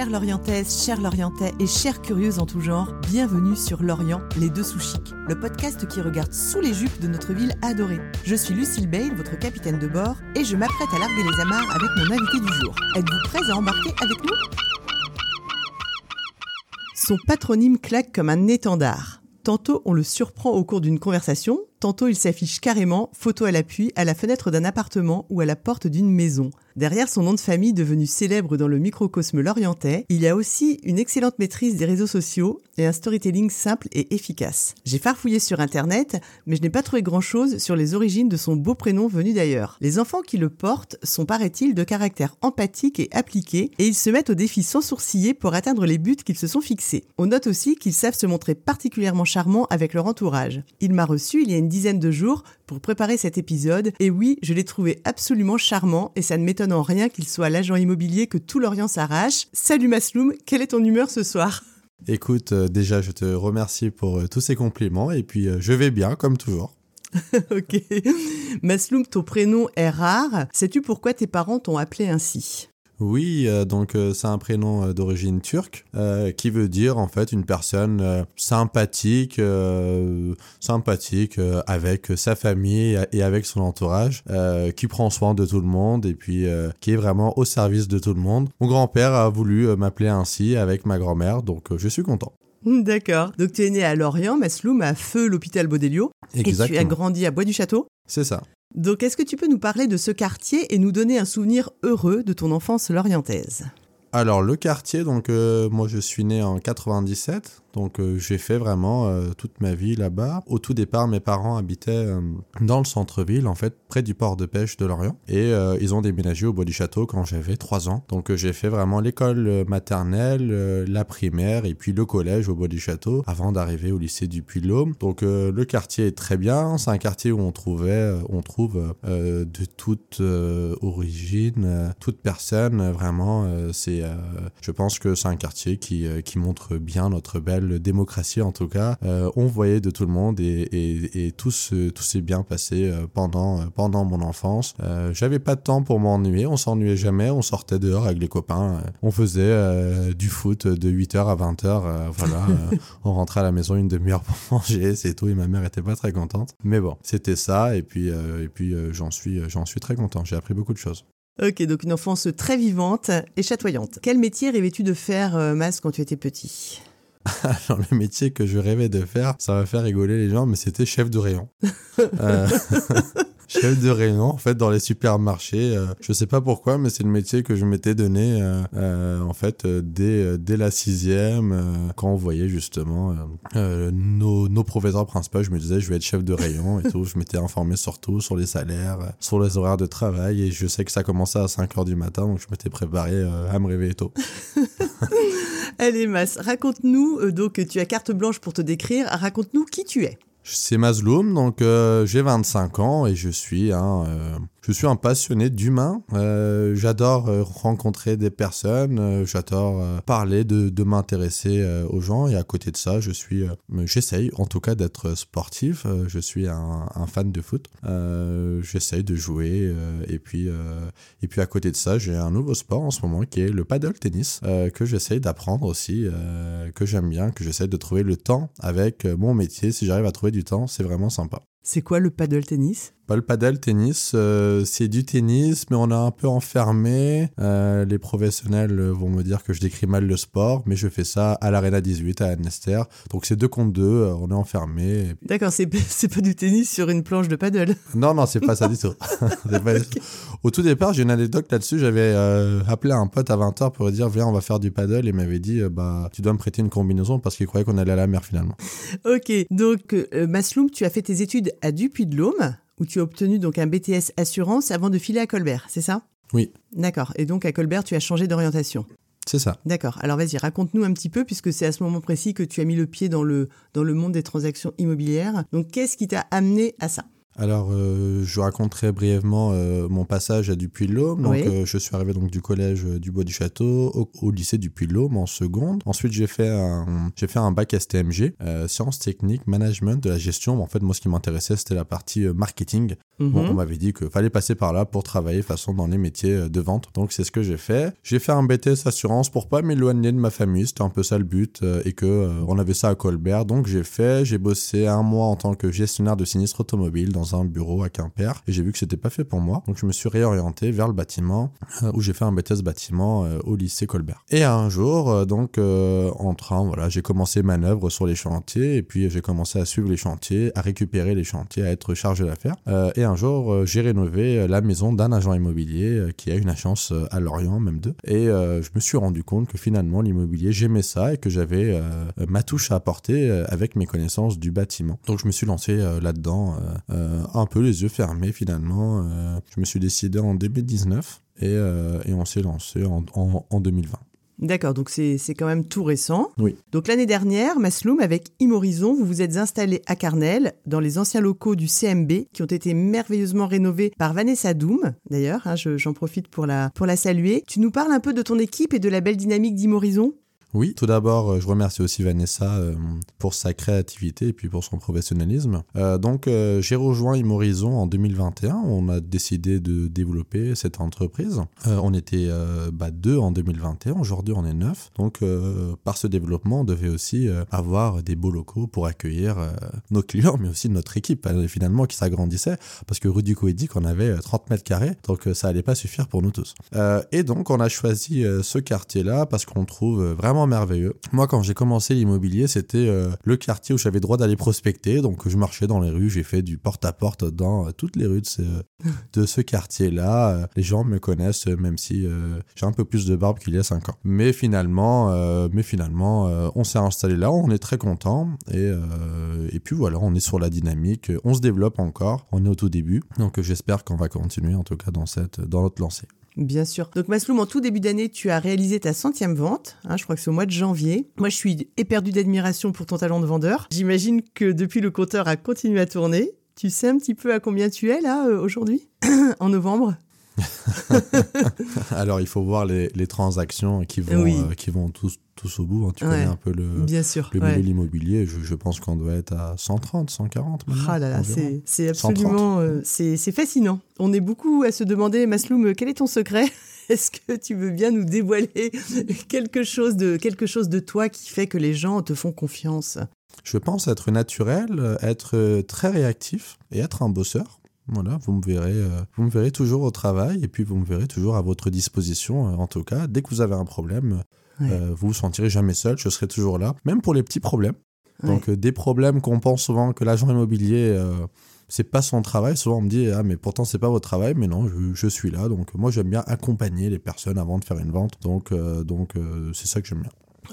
Chères Lorientaises, chers Lorientais et chères curieuses en tout genre, bienvenue sur Lorient, les deux sous le podcast qui regarde sous les jupes de notre ville adorée. Je suis Lucille Bale, votre capitaine de bord, et je m'apprête à larguer les amarres avec mon invité du jour. Êtes-vous prêts à embarquer avec nous? Son patronyme claque comme un étendard. Tantôt on le surprend au cours d'une conversation, tantôt il s'affiche carrément, photo à l'appui, à la fenêtre d'un appartement ou à la porte d'une maison. Derrière son nom de famille devenu célèbre dans le microcosme lorientais, il y a aussi une excellente maîtrise des réseaux sociaux et un storytelling simple et efficace. J'ai farfouillé sur internet, mais je n'ai pas trouvé grand chose sur les origines de son beau prénom venu d'ailleurs. Les enfants qui le portent sont, paraît-il, de caractère empathique et appliqué, et ils se mettent au défi sans sourciller pour atteindre les buts qu'ils se sont fixés. On note aussi qu'ils savent se montrer particulièrement charmants avec leur entourage. Il m'a reçu il y a une dizaine de jours pour préparer cet épisode, et oui, je l'ai trouvé absolument charmant, et ça ne m'étonne en rien qu'il soit l'agent immobilier que tout l'Orient s'arrache. Salut Masloum, quelle est ton humeur ce soir? Écoute, euh, déjà, je te remercie pour euh, tous ces compliments, et puis euh, je vais bien, comme toujours. ok. Masloum, ton prénom est rare. Sais-tu pourquoi tes parents t'ont appelé ainsi? Oui, euh, donc euh, c'est un prénom euh, d'origine turque qui veut dire en fait une personne sympathique, sympathique avec sa famille et avec son entourage, qui prend soin de tout le monde et puis qui est vraiment au service de tout le monde. Mon grand-père a voulu m'appeler ainsi avec ma grand-mère, donc je suis content. D'accord. Donc tu es né à Lorient, Masloum, à Feu, l'hôpital Baudelio. Exactement. Et tu as grandi à Bois du Château C'est ça. Donc, est-ce que tu peux nous parler de ce quartier et nous donner un souvenir heureux de ton enfance lorientaise alors le quartier, donc euh, moi je suis né en 97, donc euh, j'ai fait vraiment euh, toute ma vie là-bas. Au tout départ, mes parents habitaient dans le centre-ville, en fait, près du port de pêche de Lorient, et ils ont déménagé au bois du château quand j'avais 3 ans. Donc j'ai fait vraiment l'école maternelle, la primaire et puis le collège au bois du château avant d'arriver au lycée du Puy-de-Laume. Donc le quartier est très bien, c'est un quartier où on trouvait, on trouve de toute origine, toute personne, vraiment c'est euh, je pense que c'est un quartier qui, euh, qui montre bien notre belle démocratie en tout cas. Euh, on voyait de tout le monde et, et, et tout, s'est bien passé pendant, pendant mon enfance. J'avais pas de temps pour m'ennuyer, on s'ennuyait jamais, on sortait dehors avec les copains, on faisait du foot de 8h à 20h, voilà, on rentrait à la maison une demi-heure pour manger, c'est tout, et ma mère était pas très contente. Mais bon, c'était ça, et puis, et puis j'en suis, j'en suis très content, j'ai appris beaucoup de choses. Ok, donc une enfance très vivante et chatoyante. Quel métier rêvais-tu de faire, euh, Mas, quand tu étais petit? Alors, le métier que je rêvais de faire, ça va faire rigoler les gens, mais c'était chef de rayon. euh... chef de rayon en fait dans les supermarchés. Euh, je sais pas pourquoi, mais c'est le métier que je m'étais donné euh, euh, en fait dès, dès la sixième quand on voyait justement nos, nos professeurs principaux. Je me disais je vais être chef de rayon et tout. Je m'étais informé surtout sur les salaires, sur les horaires de travail et je sais que ça commençait à 5 heures du matin donc je m'étais préparé à me réveiller tôt. Allez Mas, raconte-nous donc tu as carte blanche pour te décrire. Raconte-nous qui tu es. C'est Mazloum, donc euh, j'ai 25 ans et je suis un, euh, je suis un passionné d'humain. Euh, j'adore euh, rencontrer des personnes. Euh, j'adore parler, de, m'intéresser aux gens. Et à côté de ça, je suis, j'essaye en tout cas d'être sportif. je suis un, un, fan de foot. j'essaye de jouer. et puis, et puis à côté de ça, j'ai un nouveau sport en ce moment qui est le paddle tennis que j'essaye d'apprendre aussi, que j'aime bien, que j'essaye de trouver le temps avec mon métier. Si j'arrive à trouver du temps, c'est vraiment sympa. C'est quoi le paddle tennis? Le paddle tennis, euh, c'est du tennis, mais on a un peu enfermé. Euh, les professionnels vont me dire que je décris mal le sport, mais je fais ça à l'Arena 18 à Annester. Donc c'est deux contre deux, euh, on est enfermé. D'accord, c'est, pas du tennis sur une planche de paddle. Non, non, c'est pas ça du tout. Au tout départ, j'ai une anecdote là-dessus. J'avais appelé un pote à 20h pour lui dire Viens, on va faire du paddle. Et il m'avait dit Bah, tu dois me prêter une combinaison parce qu'il croyait qu'on allait à la mer finalement. Ok, donc Masloum, tu as fait tes études à Dupuy-de-Laume où tu as obtenu donc un BTS assurance avant de filer à Colbert, c'est ça? Oui. D'accord. Et donc à Colbert, tu as changé d'orientation c'est ça. D'accord. Alors vas-y, raconte-nous un petit peu, puisque c'est à ce moment précis que tu as mis le pied dans le, dans le monde des transactions immobilières. Donc qu'est-ce qui t'a amené à ça? Alors, euh, je raconterai brièvement euh, mon passage à Dupuy-de-Laume. Donc, Oui. euh, je suis arrivé donc du collège euh, du Bois du Château au, au lycée Dupuy-de-Laume en seconde. Ensuite, j'ai fait un, j'ai fait un bac STMG, sciences techniques, management de la gestion. En fait, moi, ce qui m'intéressait, c'était la partie marketing. Bon, Mhm. on m'avait dit qu'il fallait passer par là pour travailler façon dans les métiers de vente. Donc c'est ce que j'ai fait. J'ai fait un BTS assurance pour pas m'éloigner de ma famille. C'était un peu ça le but et que on avait ça à Colbert. Donc j'ai fait. J'ai bossé un mois en tant que gestionnaire de sinistre automobile dans un bureau à Quimper et j'ai vu que c'était pas fait pour moi. Donc je me suis réorienté vers le bâtiment euh, où j'ai fait un BTS bâtiment euh, au lycée Colbert. Et un jour, euh, donc en train, voilà, j'ai commencé manœuvre sur les chantiers et puis j'ai commencé à suivre les chantiers, à récupérer les chantiers, à être chargé d'affaires. Et un jour, j'ai rénové la maison d'un agent immobilier qui a une agence à Lorient, même deux. Et je me suis rendu compte que finalement, l'immobilier, j'aimais ça et que j'avais ma touche à apporter avec mes connaissances du bâtiment. Donc je me suis lancé là-dedans, un peu les yeux fermés finalement. Euh, je me suis décidé en 2019 et, euh, et on s'est lancé en, en, en 2020. D'accord, donc c'est quand même tout récent. Oui. Donc l'année dernière, Masloum, avec Imorizon, vous vous êtes installé à Carnel, dans les anciens locaux du CMB, qui ont été merveilleusement rénovés par Vanessa Doom. D'ailleurs, hein, je- j'en profite pour la, pour la saluer. Tu nous parles un peu de ton équipe et de la belle dynamique d'Imorizon Oui, tout d'abord, euh, je remercie aussi Vanessa euh, pour sa créativité et puis pour son professionnalisme. Euh, donc, j'ai rejoint Imorizon en 2021. On a décidé de développer cette entreprise. On était bah, deux en 2021. Aujourd'hui, on est neuf. Donc, par ce développement, on devait aussi avoir des beaux locaux pour accueillir nos clients, mais aussi notre équipe, finalement, qui s'agrandissait. Parce que Rudy Co dit qu'on avait euh, 30 mètres carrés, donc ça allait pas suffire pour nous tous. Et donc, on a choisi ce quartier-là parce qu'on trouve euh, vraiment merveilleux. Moi, quand j'ai commencé l'immobilier, c'était euh, le quartier où j'avais droit d'aller prospecter. Donc, je marchais dans les rues, j'ai fait du porte-à-porte dans euh, toutes les rues de ce, de ce quartier-là. Euh, les gens me connaissent, même si j'ai un peu plus de barbe qu'il y a 5 ans. Mais finalement, mais finalement on s'est installé là, on est très content. Et, et puis voilà, on est sur la dynamique, on se développe encore, on est au tout début. Donc, j'espère qu'on va continuer, en tout cas, dans, cette, dans notre lancée. Bien sûr. Donc Masloum, en tout début d'année, tu as réalisé ta centième vente. hein, je crois que c'est au mois de janvier. Moi, je suis éperdu d'admiration pour ton talent de vendeur. J'imagine que depuis, le compteur a continué à tourner. Tu sais un petit peu à combien tu es là euh, aujourd'hui? En novembre? Alors, il faut voir les, les transactions qui vont, Oui. euh, qui vont tous, tous au bout. hein. Tu Ouais. connais un peu le, Bien sûr. le ouais. milieu de l'immobilier. Je, je pense qu'on doit être à 130, 140 maintenant. Ah là là, c'est- c'est 130. absolument, euh, c'est fascinant. On est beaucoup à se demander, Masloum, quel est ton secret? Est-ce que tu veux bien nous dévoiler quelque chose de quelque chose de toi qui fait que les gens te font confiance? Je pense être naturel, être euh, très réactif et être un bosseur. Voilà, vous me verrez, euh, vous me verrez toujours au travail et puis vous me verrez toujours à votre disposition. euh, en tout cas, dès que vous avez un problème, Ouais. euh, vous vous sentirez jamais seul. Je serai toujours là, même pour les petits problèmes. Ouais. Donc des problèmes qu'on pense souvent que l'agent immobilier c'est pas son travail. Souvent on me dit ah mais pourtant c'est pas votre travail, mais non je, je suis là. Donc moi j'aime bien accompagner les personnes avant de faire une vente. Donc euh, donc euh, c'est ça que j'aime bien.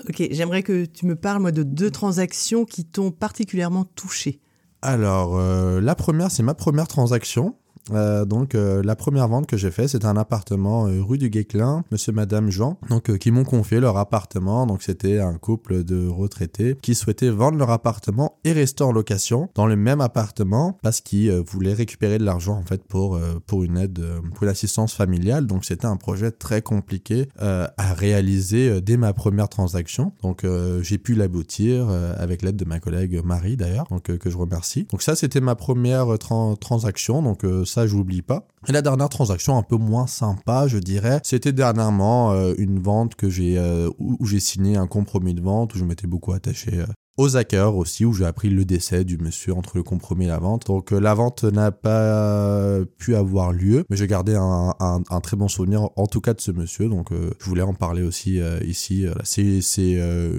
Ok, j'aimerais que tu me parles moi de deux transactions qui t'ont particulièrement touché. Alors, euh, la première, c'est ma première transaction. Euh, donc euh, la première vente que j'ai fait, c'était un appartement euh, rue du Guéclin, monsieur madame Jean, donc euh, qui m'ont confié leur appartement. Donc c'était un couple de retraités qui souhaitaient vendre leur appartement et rester en location dans le même appartement parce qu'ils euh, voulaient récupérer de l'argent en fait pour pour une aide pour l'assistance familiale. Donc c'était un projet très compliqué à réaliser dès ma première transaction. Donc j'ai pu l'aboutir avec l'aide de ma collègue Marie d'ailleurs, donc que je remercie. Donc ça c'était ma première tran- transaction, donc ça je l'oublie pas. Et la dernière transaction un peu moins sympa, je dirais, c'était dernièrement euh, une vente que j'ai euh, où, où j'ai signé un compromis de vente où je m'étais beaucoup attaché euh, aux hackers aussi, où j'ai appris le décès du monsieur entre le compromis et la vente. Donc euh, la vente n'a pas pu avoir lieu, mais j'ai gardé un, très bon souvenir, en tout cas de ce monsieur. Donc euh, je voulais en parler aussi euh, ici. C'est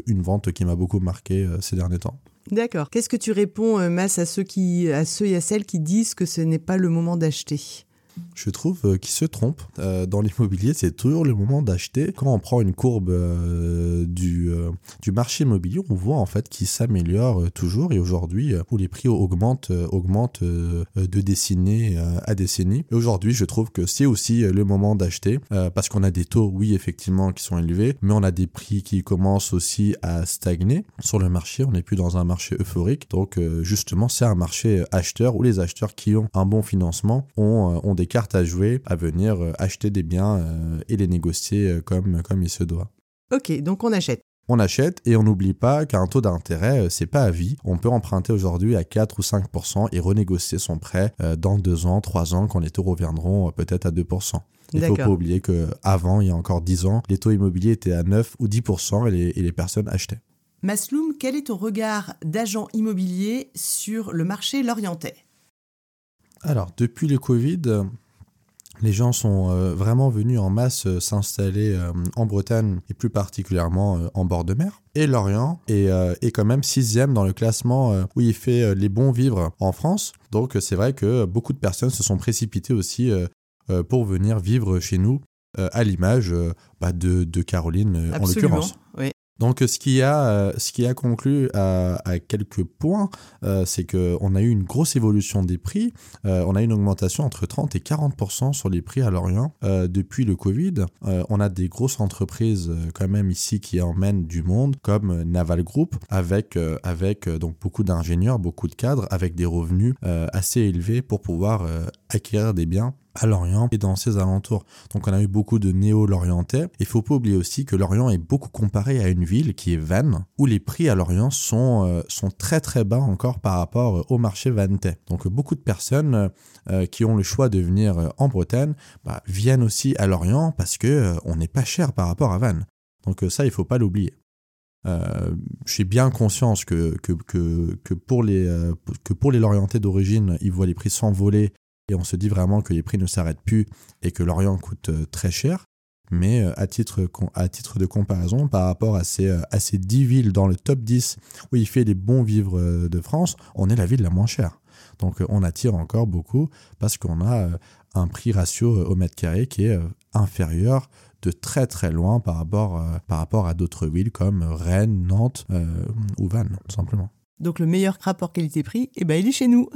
une vente qui m'a beaucoup marqué ces derniers temps. D'accord. Qu'est-ce que tu réponds, Mas, à ceux qui, à ceux et à celles qui disent que ce n'est pas le moment d'acheter? Je trouve euh, qu'ils se trompent. Euh, dans l'immobilier, c'est toujours le moment d'acheter. Quand on prend une courbe euh, du, du marché immobilier, on voit en fait qu'il s'améliore toujours et aujourd'hui, où les prix augmentent, augmentent de décennie à décennie. Et aujourd'hui, je trouve que c'est aussi le moment d'acheter parce qu'on a des taux, oui, effectivement, qui sont élevés, mais on a des prix qui commencent aussi à stagner sur le marché. On n'est plus dans un marché euphorique. Donc, justement, c'est un marché acheteur où les acheteurs qui ont un bon financement ont, ont des cartes à jouer à venir euh, acheter des biens euh, et les négocier euh, comme, comme il se doit. Ok, donc on achète. On achète et on n'oublie pas qu'un taux d'intérêt, c'est pas à vie. On peut emprunter aujourd'hui à 4 ou 5% et renégocier son prêt dans 2 ans, 3 ans, quand les taux reviendront peut-être à 2%. Il ne faut pas oublier qu'avant, il y a encore 10 ans, les taux immobiliers étaient à 9 ou 10% et les, et les personnes achetaient. Masloum, quel est ton regard d'agent immobilier sur le marché lorientais? Alors, depuis le Covid, les gens sont euh, vraiment venus en masse euh, s'installer euh, en Bretagne et plus particulièrement en bord de mer. Et Lorient est, est quand même sixième dans le classement où il fait les bons vivres en France. Donc c'est vrai que beaucoup de personnes se sont précipitées aussi pour venir vivre chez nous à l'image bah, de, de, Caroline en l'occurrence. Oui. Donc, ce qui a, euh, ce qui a conclu à, quelques points, euh, c'est qu'on a eu une grosse évolution des prix. Euh, on a une augmentation entre 30 et 40% sur les prix à Lorient depuis le Covid. on a des grosses entreprises quand même ici qui emmènent du monde, comme Naval Group, avec, avec donc beaucoup d'ingénieurs, beaucoup de cadres, avec des revenus assez élevés pour pouvoir acquérir des biens à Lorient et dans ses alentours. Donc on a eu beaucoup de néo-lorientais. Il faut pas oublier aussi que Lorient est beaucoup comparé à une ville qui est Vannes, où les prix à Lorient sont, euh, sont très très bas encore par rapport au marché vannetais. Donc beaucoup de personnes euh, qui ont le choix de venir en Bretagne bah, viennent aussi à Lorient parce que euh, on n'est pas cher par rapport à Vannes. Donc ça, il faut pas l'oublier. j'ai bien conscience que, que, que, que, pour les, que pour les Lorientais d'origine, ils voient les prix s'envoler et on se dit vraiment que les prix ne s'arrêtent plus et que l'Orient coûte euh, très cher. Mais euh, à titre, de comparaison, par rapport à ces, euh, à ces 10 villes dans le top 10 où il fait les bons vivres de France, on est la ville la moins chère. Donc on attire encore beaucoup parce qu'on a un prix ratio au mètre carré qui est inférieur de très très loin par rapport, par rapport à d'autres villes comme Rennes, Nantes ou Vannes, tout simplement. Donc le meilleur rapport qualité-prix, eh ben, il est chez nous.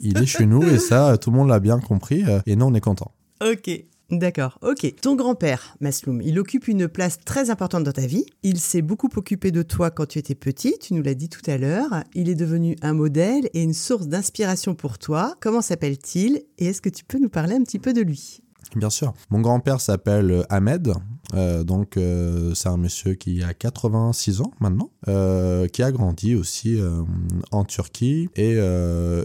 Il est chez nous et ça, tout le monde l'a bien compris euh, et nous, on est content. Ok. D'accord, ok. Ton grand-père, Masloum, il occupe une place très importante dans ta vie. Il s'est beaucoup occupé de toi quand tu étais petit, tu nous l'as dit tout à l'heure. Il est devenu un modèle et une source d'inspiration pour toi. Comment s'appelle-t-il et est-ce que tu peux nous parler un petit peu de lui? Bien sûr. Mon grand-père s'appelle euh, Ahmed. Euh, donc, euh, c'est un monsieur qui a 86 ans maintenant, qui a grandi aussi en Turquie et,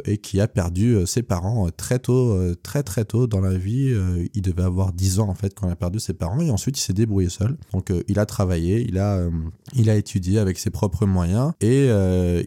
et, qui a perdu ses parents très tôt, très très tôt dans la vie. il devait avoir 10 ans en fait quand il a perdu ses parents et ensuite il s'est débrouillé seul. Donc, il a travaillé, il a, il a étudié avec ses propres moyens et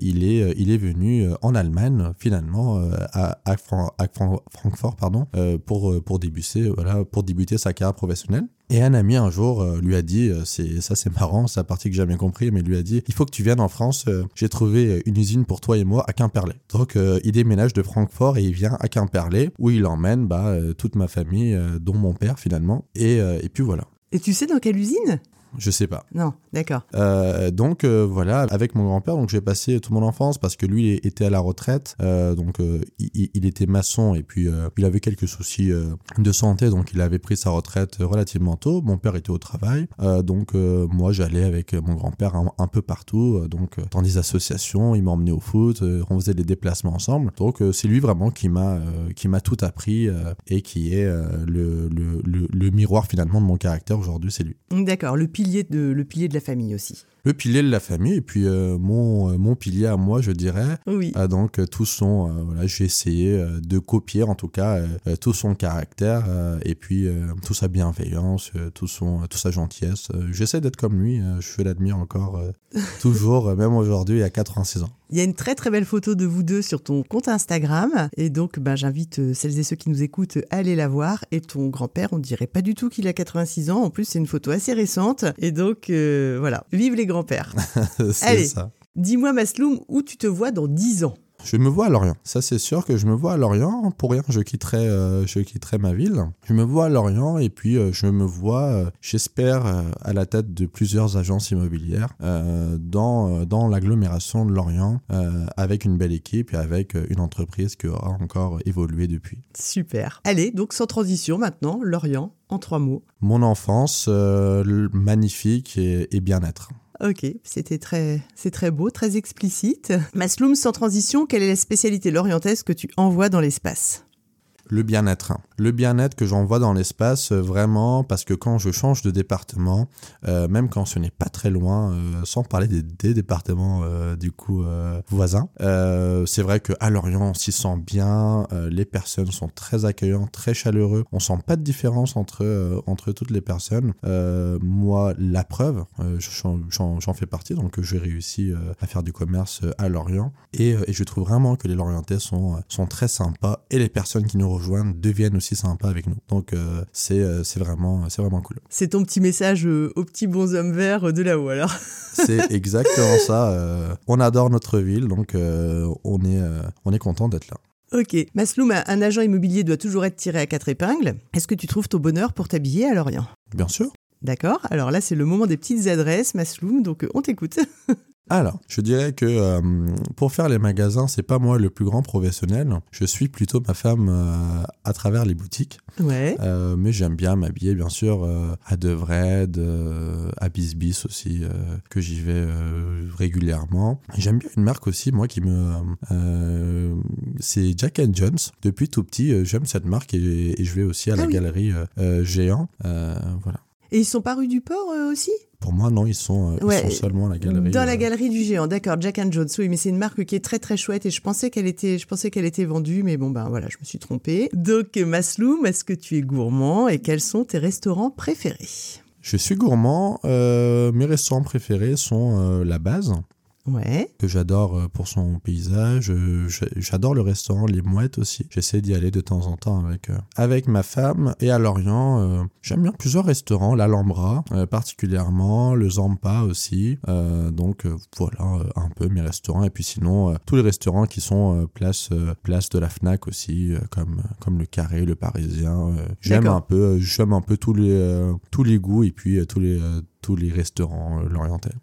il, est, il est venu en Allemagne finalement à, à, Francfort pardon, pour, pour débuter voilà, pour débuter sa carrière professionnelle. Et un ami un jour euh, lui a dit, euh, c'est ça c'est marrant, c'est la partie que j'ai jamais compris, mais lui a dit, il faut que tu viennes en France, euh, j'ai trouvé une usine pour toi et moi à Quimperlé. Donc il déménage de Francfort et il vient à Quimperlé, où il emmène bah, toute ma famille, dont mon père finalement. Et, et puis voilà. Et tu sais dans quelle usine? Je sais pas. Non, d'accord. Euh, donc euh, voilà, avec mon grand-père, donc j'ai passé toute mon enfance parce que lui était à la retraite, euh, donc il, était maçon et puis il avait quelques soucis de santé, donc il avait pris sa retraite relativement tôt. Mon père était au travail, donc moi j'allais avec mon grand-père un, peu partout, donc dans des associations, il m'a emmené au foot, on faisait des déplacements ensemble. Donc c'est lui vraiment qui m'a qui m'a tout appris et qui est le, le, le, le, miroir finalement de mon caractère aujourd'hui, c'est lui. D'accord, le le pilier de la famille aussi le pilier de la famille et puis euh, mon, euh, mon pilier à moi, je dirais. Oui. Ah, donc euh, tout son, voilà, j'ai essayé de copier en tout cas tout son caractère et puis toute sa bienveillance, tout son, toute sa gentillesse. J'essaie d'être comme lui, je l'admire encore toujours, même aujourd'hui à 86 ans. Il y a une très très belle photo de vous deux sur ton compte Instagram et donc ben, j'invite celles et ceux qui nous écoutent à aller la voir. Et ton grand-père, on dirait pas du tout qu'il a 86 ans. En plus, c'est une photo assez récente. Et donc voilà, vive les grand-père. Allez, ça. dis-moi Masloum, où tu te vois dans 10 ans Je me vois à Lorient. Ça, c'est sûr que je me vois à Lorient. Pour rien, je quitterai, euh, je quitterai ma ville. Je me vois à Lorient et puis euh, je me vois, euh, j'espère, à la tête de plusieurs agences immobilières dans, dans l'agglomération de Lorient avec une belle équipe et avec une entreprise qui aura encore évolué depuis. Super. Allez, donc sans transition maintenant, Lorient, en trois mots. Mon enfance, magnifique et, et bien-être. Ok, c'était très, c'est très beau, très explicite. Masloum, sans transition, quelle est la spécialité lorientaise que tu envoies dans l'espace? Le bien-être. Le bien-être que j'envoie dans l'espace, euh, vraiment, parce que quand je change de département, euh, même quand ce n'est pas très loin, euh, sans parler des, des départements du coup voisins, c'est vrai qu'à Lorient, on s'y sent bien, les personnes sont très accueillantes, très chaleureux, on sent pas de différence entre, entre toutes les personnes. Moi, la preuve, j'en- fais partie, donc j'ai réussi à faire du commerce à Lorient, et, je trouve vraiment que les Lorientais sont, sont très sympas, et les personnes qui nous rejoignent deviennent aussi sympas avec nous. Donc euh, c'est euh, c'est vraiment, c'est vraiment cool. C'est ton petit message euh, aux petits bonshommes verts euh, de là-haut alors. C'est exactement ça. euh, on adore notre ville, donc on est, on est content d'être là. Ok. Masloum, un agent immobilier doit toujours être tiré à quatre épingles. Est-ce que tu trouves ton bonheur pour t'habiller à Lorient? Bien sûr. D'accord Alors là, c'est le moment des petites adresses, Masloum, donc euh, on t'écoute. Alors, je dirais que euh, pour faire les magasins, c'est pas moi le plus grand professionnel. Je suis plutôt ma femme euh, à travers les boutiques. ouais. Euh, mais j'aime bien m'habiller, bien sûr, à Devred, à Bisbis aussi, que j'y vais régulièrement. J'aime bien une marque aussi, moi, qui me... c'est Jack and Jones. Depuis tout petit, j'aime cette marque et, et je vais aussi à la Ah oui. galerie Géant. Voilà. Et ils sont pas rue du Port euh, aussi? Pour moi, non, ils sont, euh, ils sont seulement à la galerie. Dans la euh, galerie du géant, d'accord, Jack and Jones. Oui, mais c'est une marque qui est très très chouette et je pensais qu'elle était, je pensais qu'elle était vendue, mais bon ben voilà, je me suis trompée. Donc Masloum, est-ce que tu es gourmand et quels sont tes restaurants préférés? Je suis gourmand. euh, mes restaurants préférés sont la base. Ouais. que j'adore euh, pour son paysage. Euh, j'a- J'adore le restaurant Les Mouettes aussi. J'essaie d'y aller de temps en temps avec, euh, avec ma femme. Et à Lorient, j'aime bien plusieurs restaurants. L'Alhambra, particulièrement. Le Zampa aussi. Donc voilà un peu mes restaurants. Et puis sinon, tous les restaurants qui sont place, place de la FNAC aussi, comme, comme le Carré, le Parisien. J'aime un peu, j'aime un peu tous les, tous les goûts et puis tous les, tous les restaurants euh.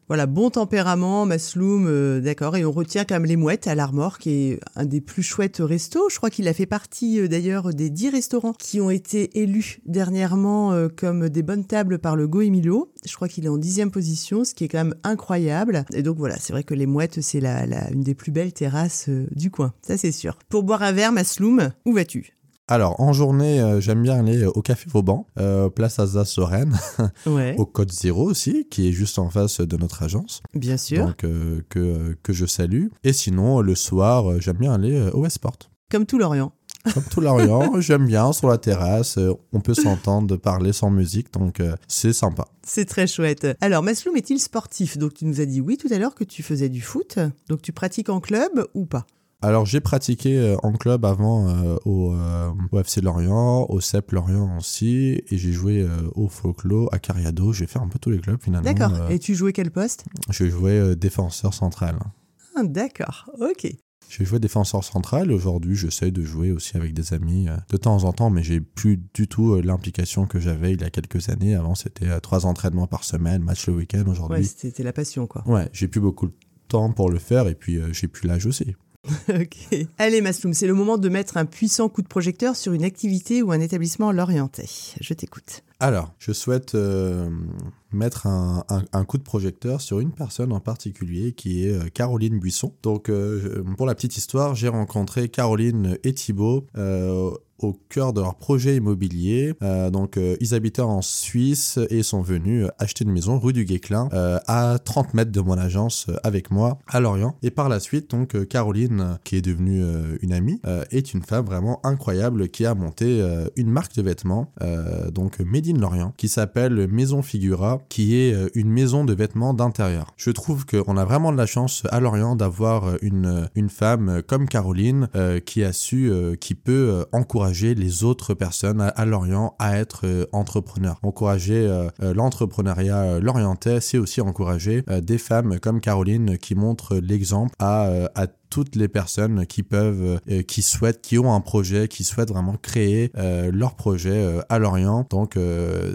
Voilà, bon tempérament, Masloum, euh, d'accord. Et on retient quand même les mouettes à l'Armor, qui est un des plus chouettes restos. Je crois qu'il a fait partie euh, d'ailleurs des dix restaurants qui ont été élus dernièrement euh, comme des bonnes tables par le Go Emilio. Je crois qu'il est en dixième position, ce qui est quand même incroyable. Et donc voilà, c'est vrai que les mouettes, c'est la, la- une des plus belles terrasses du coin. Ça, c'est sûr. Pour boire un verre, Masloum, où vas-tu? Alors, en journée, euh, j'aime bien aller au Café Vauban, euh, place Alsace-Lorraine, Ouais, au Code Zéro aussi, qui est juste en face de notre agence, bien sûr. donc euh, que, que je salue. Et sinon, le soir, euh, j'aime bien aller euh, au Westport. Comme tout l'Orient. Comme tout l'Orient, j'aime bien sur la terrasse, euh, on peut s'entendre parler sans musique, donc euh, c'est sympa. C'est très chouette. Alors, Masloum est-il sportif? Donc, tu nous as dit oui tout à l'heure que tu faisais du foot. Donc, tu pratiques en club ou pas? Alors, j'ai pratiqué euh, en club avant euh, au, euh, au FC Lorient, au CEP Lorient aussi, et j'ai joué euh, au Folklore, à Cariado, j'ai fait un peu tous les clubs finalement. D'accord. Et tu jouais quel poste? Joué euh, défenseur central. Ah, D'accord. Ok. J'ai joué défenseur central. Aujourd'hui, j'essaie de jouer aussi avec des amis de temps en temps, mais j'ai plus du tout l'implication que j'avais il y a quelques années. Avant, c'était trois entraînements par semaine, match le week-end. Ouais, Aujourd'hui, c'était la passion, quoi. ouais, j'ai plus beaucoup de temps pour le faire et puis j'ai plus l'âge aussi. ok. Allez, Masloum, c'est le moment de mettre un puissant coup de projecteur sur une activité ou un établissement l'orienté. Je t'écoute. Alors, je souhaite euh, mettre un, coup de projecteur sur une personne en particulier qui est euh, Caroline Buisson. Donc, euh, pour la petite histoire, j'ai rencontré Caroline et Thibaut euh, au cœur de leur projet immobilier. Donc, ils habitaient en Suisse et sont venus acheter une maison rue du Guéclin à 30 mètres de mon agence avec moi à Lorient. Et par la suite, donc, Caroline, qui est devenue une amie, est une femme vraiment incroyable qui a monté une marque de vêtements, donc Made Lorient, qui s'appelle Maison Figura, qui est euh, une maison de vêtements d'intérieur. Je trouve qu'on a vraiment de la chance à Lorient d'avoir euh, une, une femme euh, comme Caroline euh, qui a su, euh, qui peut euh, encourager les autres personnes à, Lorient à être euh, entrepreneurs. Encourager euh, euh, l'entrepreneuriat euh, lorientais, c'est aussi encourager euh, des femmes comme Caroline qui montrent l'exemple à, euh, à toutes les personnes qui peuvent, euh, qui souhaitent, qui ont un projet, qui souhaitent vraiment créer euh, leur projet euh, à Lorient. Donc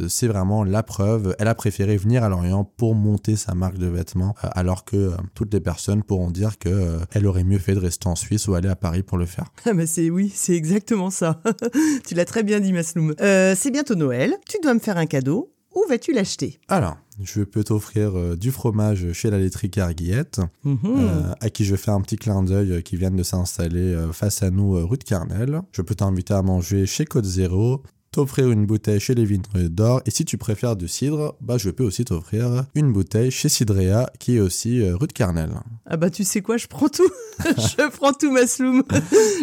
c'est vraiment la preuve. Elle a préféré venir à Lorient pour monter sa marque de vêtements, alors que toutes les personnes pourront dire que elle aurait mieux fait de rester en Suisse ou aller à Paris pour le faire. Ah mais c'est oui, c'est exactement ça. tu l'as très bien dit, Masloum. c'est bientôt Noël. Tu dois me faire un cadeau. Où vas-tu l'acheter? Alors, je peux t'offrir euh, du fromage chez la laiterie Carguillette, Mhm. euh, à qui je fais un petit clin d'œil euh, qui viennent de s'installer face à nous rue de Carnel. Je peux t'inviter à manger chez Côte Zéro, t'offrir une bouteille chez les Vignes d'Or, et si tu préfères du cidre, bah je peux aussi t'offrir une bouteille chez Cidrea, qui est aussi euh, rue de Carnel. Ah bah tu sais quoi, je prends tout. je prends tout, Masloum.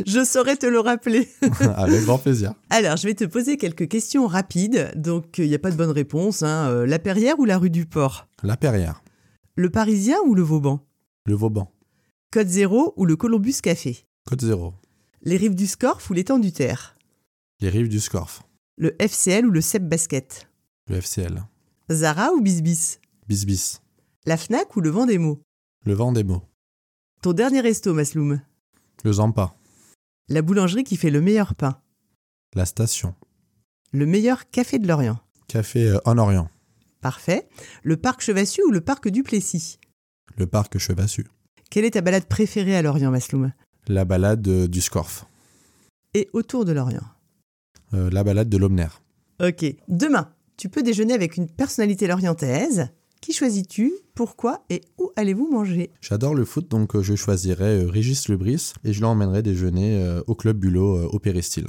je saurais te le rappeler. Avec grand plaisir. Alors, je vais te poser quelques questions rapides. Donc, il n'y a pas de bonne réponse. hein. Euh, La Perrière ou la rue du Port? La Perrière, Le Parisien ou le Vauban? Le Vauban, Code Zéro ou le Columbus Café? Côte Zéro, Les rives du Scorf ou l'étang du Terre? Les rives du Scorf, Le FCL ou le Seb Basket? Le FCL, Zara ou Bisbis? Bisbis, La Fnac ou le Vendémo? Le Vendémo, Ton dernier resto, Masloum? Le Zampa, La boulangerie qui fait le meilleur pain? La station, Le meilleur café de Lorient? Café euh, en Orient, Parfait. Le parc Chevassu ou le parc du Plessis? Le parc Chevassu, Quelle est ta balade préférée à Lorient, Masloum? La balade euh, du Scorf, Et autour de Lorient? La balade de l'Omner. Ok. Demain, tu peux déjeuner avec une personnalité lorientaise. Qui choisis-tu? Pourquoi Et où allez-vous manger? J'adore le foot, donc euh, je choisirais euh, Régis Lebris et je l'emmènerai déjeuner euh, au club Bulot euh, au Péristyle.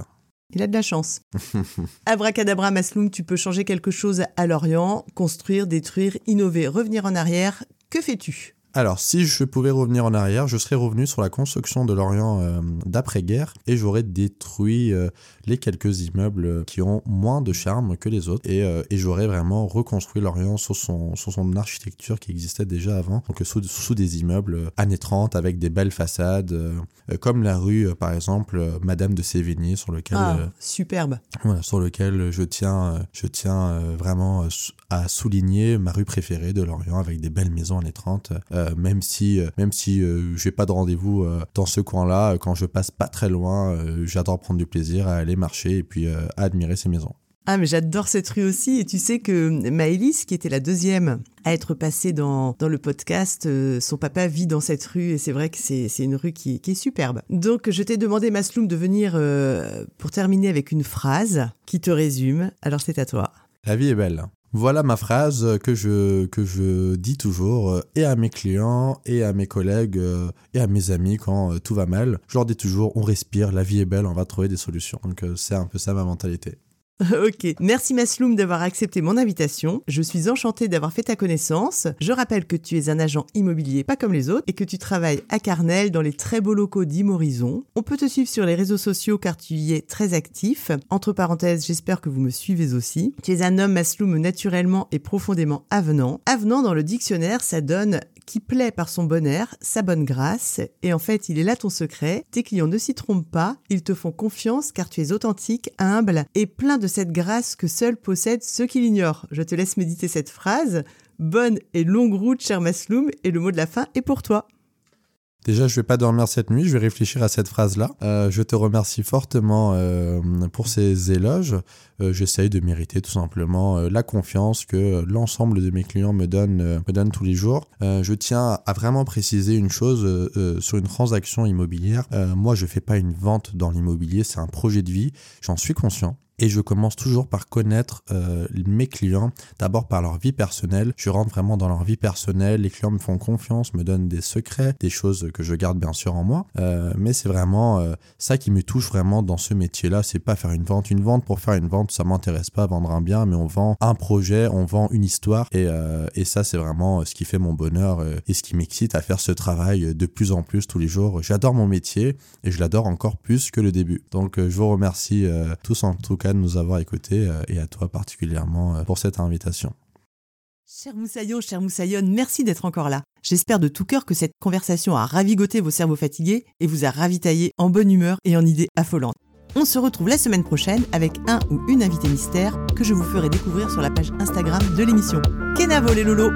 Il a de la chance. Abracadabra, Masloum, tu peux changer quelque chose à Lorient, construire, détruire, innover, revenir en arrière. Que fais-tu? Alors, si je pouvais revenir en arrière, je serais revenu sur la construction de l'Orient euh, d'après-guerre et j'aurais détruit euh, les quelques immeubles qui ont moins de charme que les autres et, euh, et j'aurais vraiment reconstruit l'Orient sur son, sur son architecture qui existait déjà avant, donc sous, sous des immeubles euh, années 30 avec des belles façades, euh, euh, comme la rue, euh, par exemple, euh, Madame de Sévigné, sur lequel Ah, euh, superbe. voilà, sur lequel je tiens, euh, je tiens euh, vraiment euh, à souligner ma rue préférée de Lorient avec des belles maisons années 30. Euh, même si, euh, même si euh, j'ai pas de rendez-vous dans ce coin-là, quand je passe pas très loin, j'adore prendre du plaisir à aller marcher et puis à admirer ces maisons. Ah, mais j'adore cette rue aussi. Et tu sais que Maëlys, qui était la deuxième à être passée dans, dans le podcast, euh, son papa vit dans cette rue. Et c'est vrai que c'est c'est une rue qui, qui est superbe. Donc, je t'ai demandé, Masloum, de venir euh, pour terminer avec une phrase qui te résume. Alors, c'est à toi. La vie est belle. Voilà ma phrase que je, que je dis toujours euh, et à mes clients et à mes collègues euh, et à mes amis quand euh, tout va mal. Je leur dis toujours on respire, la vie est belle, on va trouver des solutions. Donc c'est un peu ça ma mentalité. Ok, merci Masloum d'avoir accepté mon invitation. Je suis enchantée d'avoir fait ta connaissance. Je rappelle que tu es un agent immobilier pas comme les autres et que tu travailles à Carnel dans les très beaux locaux d'Imorizon. On peut te suivre sur les réseaux sociaux car tu y es très actif. Entre parenthèses, j'espère que vous me suivez aussi. Tu es un homme Masloum naturellement et profondément avenant. Avenant dans le dictionnaire, ça donne qui plaît par son bon air, sa bonne grâce. Et en fait, il est là ton secret. Tes clients ne s'y trompent pas, ils te font confiance car tu es authentique, humble et plein de cette grâce que seuls possèdent ceux qui l'ignorent. Je te laisse méditer cette phrase. Bonne et longue route, cher Masloum, et le mot de la fin est pour toi. Déjà, je vais pas dormir cette nuit, je vais réfléchir à cette phrase-là. Euh, je te remercie fortement euh, pour ces éloges. Euh, J'essaye de mériter tout simplement la confiance que l'ensemble de mes clients me donnent, me donnent tous les jours. Je tiens à vraiment préciser une chose sur une transaction immobilière. Moi, je fais pas une vente dans l'immobilier, c'est un projet de vie. J'en suis conscient. Et je commence toujours par connaître euh, mes clients, d'abord par leur vie personnelle. Je rentre vraiment dans leur vie personnelle. Les clients me font confiance, me donnent des secrets, des choses que je garde bien sûr en moi. Euh, mais c'est vraiment euh, ça qui me touche vraiment dans ce métier-là. C'est pas faire une vente. Une vente pour faire une vente, ça m'intéresse pas. Vendre un bien, mais on vend un projet, on vend une histoire. Et, et ça, c'est vraiment ce qui fait mon bonheur et ce qui m'excite à faire ce travail de plus en plus tous les jours. J'adore mon métier et je l'adore encore plus que le début. Donc, je vous remercie tous en tout cas de nous avoir écoutés euh, et à toi particulièrement euh, pour cette invitation. Cher Moussaillon, cher Moussaillonne, merci d'être encore là. J'espère de tout cœur que cette conversation a ravigoté vos cerveaux fatigués et vous a ravitaillé en bonne humeur et en idées affolantes. On se retrouve la semaine prochaine avec un ou une invitée mystère que je vous ferai découvrir sur la page Instagram de l'émission. Kenavo les lolos